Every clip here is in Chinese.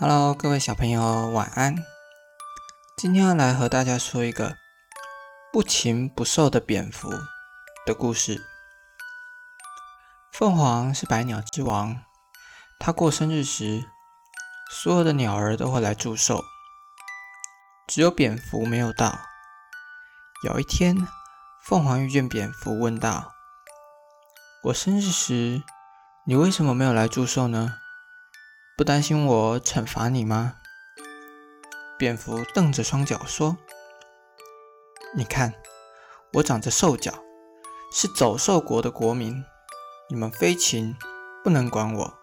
Hello，各位小朋友，晚安。今天要来和大家说一个不禽不兽的蝙蝠的故事。凤凰是百鸟之王，它过生日时，所有的鸟儿都会来祝寿，只有蝙蝠没有到。有一天，凤凰遇见蝙蝠，问道：“我生日时，你为什么没有来祝寿呢？”不担心我惩罚你吗？蝙蝠瞪着双脚说：“你看，我长着兽脚，是走兽国的国民。你们飞禽不能管我。”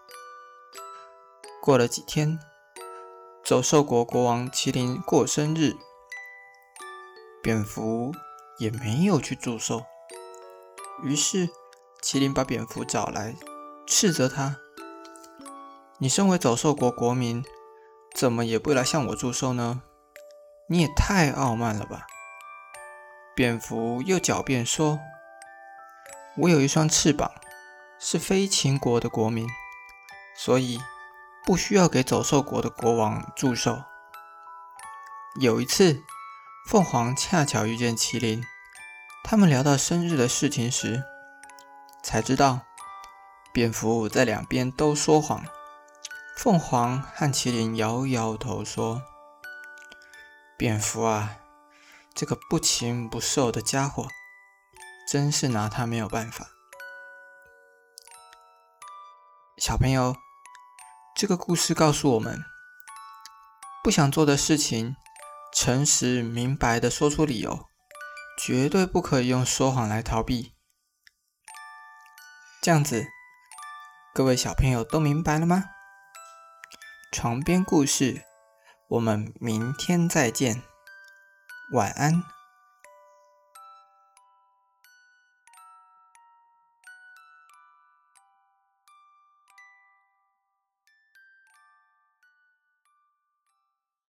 过了几天，走兽国国王麒麟过生日，蝙蝠也没有去祝寿。于是，麒麟把蝙蝠找来，斥责他。你身为走兽国国民，怎么也不来向我祝寿呢？你也太傲慢了吧！蝙蝠又狡辩说：“我有一双翅膀，是飞禽国的国民，所以不需要给走兽国的国王祝寿。”有一次，凤凰恰巧遇见麒麟，他们聊到生日的事情时，才知道蝙蝠在两边都说谎。凤凰和麒麟摇摇头说：“蝙蝠啊，这个不禽不兽的家伙，真是拿他没有办法。”小朋友，这个故事告诉我们：不想做的事情，诚实明白的说出理由，绝对不可以用说谎来逃避。这样子，各位小朋友都明白了吗？床边故事，我们明天再见，晚安。